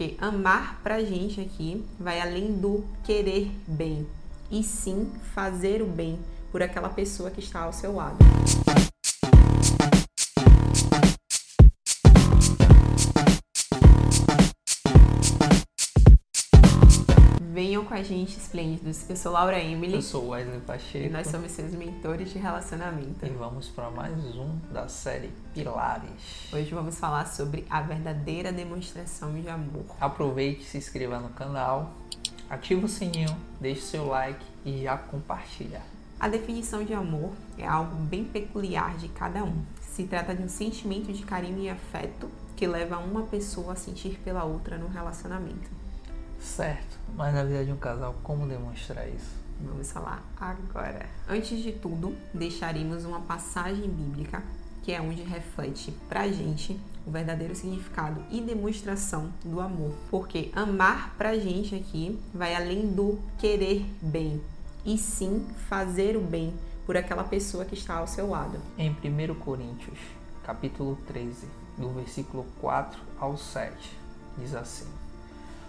Porque amar pra gente aqui vai além do querer bem, e sim fazer o bem por aquela pessoa que está ao seu lado. Com a gente, esplêndidos. Eu sou Laura Emily. Eu sou Wesley Pacheco. E nós somos seus mentores de relacionamento. E vamos para mais um da série Pilares. Hoje vamos falar sobre a verdadeira demonstração de amor. Aproveite, se inscreva no canal, ative o sininho, deixe seu like e já compartilha. A definição de amor é algo bem peculiar de cada um. Se trata de um sentimento de carinho e afeto que leva uma pessoa a sentir pela outra no relacionamento. Certo, mas na vida de um casal, como demonstrar isso? Vamos falar agora. Antes de tudo, deixaremos uma passagem bíblica que é onde reflete pra gente o verdadeiro significado e demonstração do amor. Porque amar pra gente aqui vai além do querer bem, e sim fazer o bem por aquela pessoa que está ao seu lado. Em 1 Coríntios, capítulo 13, do versículo 4 ao 7, diz assim: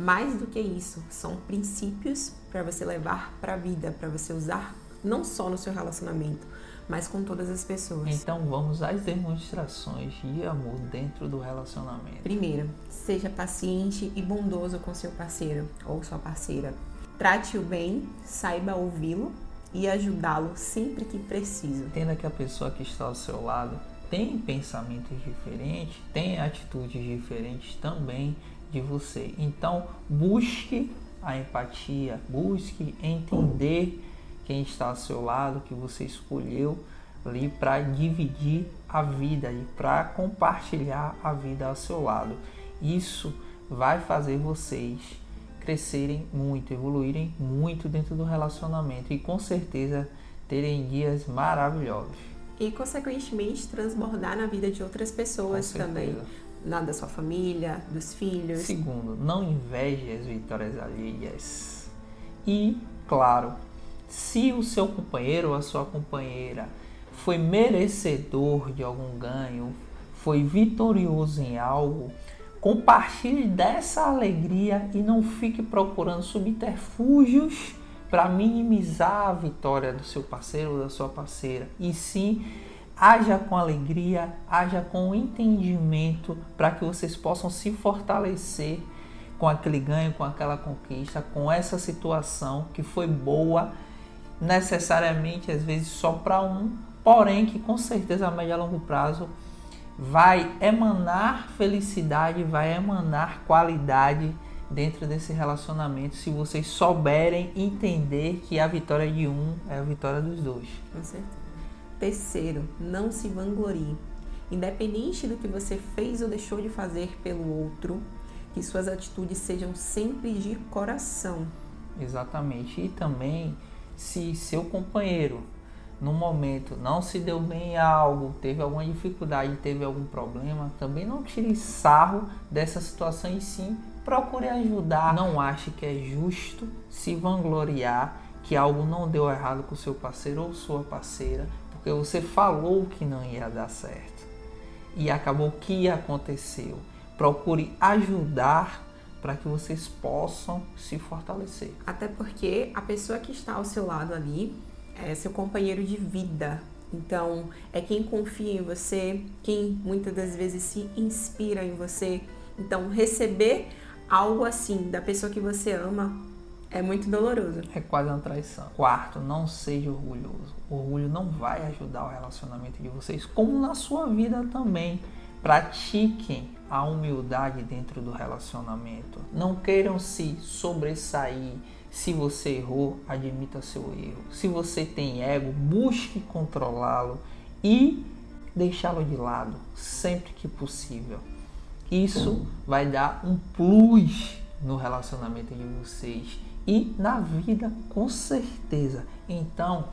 Mais do que isso, são princípios para você levar para a vida, para você usar não só no seu relacionamento, mas com todas as pessoas. Então vamos às demonstrações de amor dentro do relacionamento. Primeiro, seja paciente e bondoso com seu parceiro ou sua parceira. Trate-o bem, saiba ouvi-lo e ajudá-lo sempre que precisa. Entenda que a pessoa que está ao seu lado tem pensamentos diferentes, tem atitudes diferentes também de você. Então, busque a empatia, busque entender quem está ao seu lado, que você escolheu ali para dividir a vida e para compartilhar a vida ao seu lado. Isso vai fazer vocês crescerem muito, evoluírem muito dentro do relacionamento e com certeza terem dias maravilhosos. E consequentemente transbordar na vida de outras pessoas também. Na da sua família, dos filhos. Segundo, não inveje as vitórias alheias. E, claro, se o seu companheiro ou a sua companheira foi merecedor de algum ganho, foi vitorioso em algo, Compartilhe dessa alegria e não fique procurando subterfúgios para minimizar a vitória do seu parceiro ou da sua parceira. E sim, haja com alegria, haja com entendimento para que vocês possam se fortalecer com aquele ganho, com aquela conquista, com essa situação que foi boa, necessariamente às vezes só para um, porém que com certeza a médio e longo prazo vai emanar felicidade, vai emanar qualidade dentro desse relacionamento se vocês souberem entender que a vitória de um é a vitória dos dois. Com certeza. Terceiro, não se vanglorie. Independente do que você fez ou deixou de fazer pelo outro, que suas atitudes sejam sempre de coração. Exatamente. E também se seu companheiro no momento não se deu bem em algo, teve alguma dificuldade, teve algum problema, também não tire sarro dessa situação e sim procure ajudar. Não ache que é justo se vangloriar que algo não deu errado com seu parceiro ou sua parceira, porque você falou que não ia dar certo e acabou que aconteceu. Procure ajudar para que vocês possam se fortalecer. Até porque a pessoa que está ao seu lado ali é seu companheiro de vida. Então, é quem confia em você, quem muitas das vezes se inspira em você. Então, receber algo assim da pessoa que você ama é muito doloroso. É quase uma traição. Quarto, não seja orgulhoso. O orgulho não vai ajudar o relacionamento de vocês, como na sua vida também. Pratiquem a humildade dentro do relacionamento. Não queiram se sobressair se você errou, admita seu erro. Se você tem ego, busque controlá-lo e deixá-lo de lado sempre que possível. Isso vai dar um plus no relacionamento de vocês e na vida, com certeza. Então,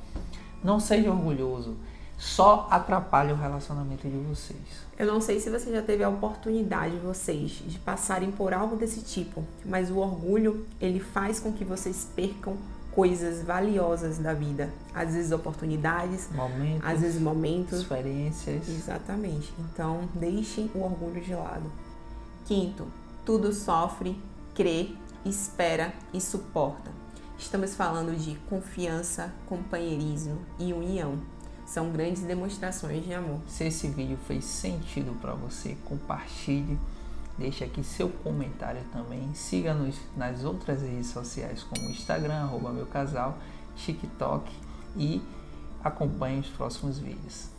não seja orgulhoso, só atrapalha o relacionamento de vocês. Eu não sei se você já teve a oportunidade, vocês, de passarem por algo desse tipo, mas o orgulho, ele faz com que vocês percam coisas valiosas da vida. Às vezes oportunidades, momentos, às vezes momentos, experiências. Exatamente. Então, deixem o orgulho de lado. Quinto, tudo sofre, crê, espera e suporta. Estamos falando de confiança, companheirismo e união. São grandes demonstrações de amor. Se esse vídeo fez sentido para você, compartilhe Deixe aqui seu comentário também. Siga-nos nas outras redes sociais como Instagram, arroba meu casal, TikTok e acompanhe os próximos vídeos.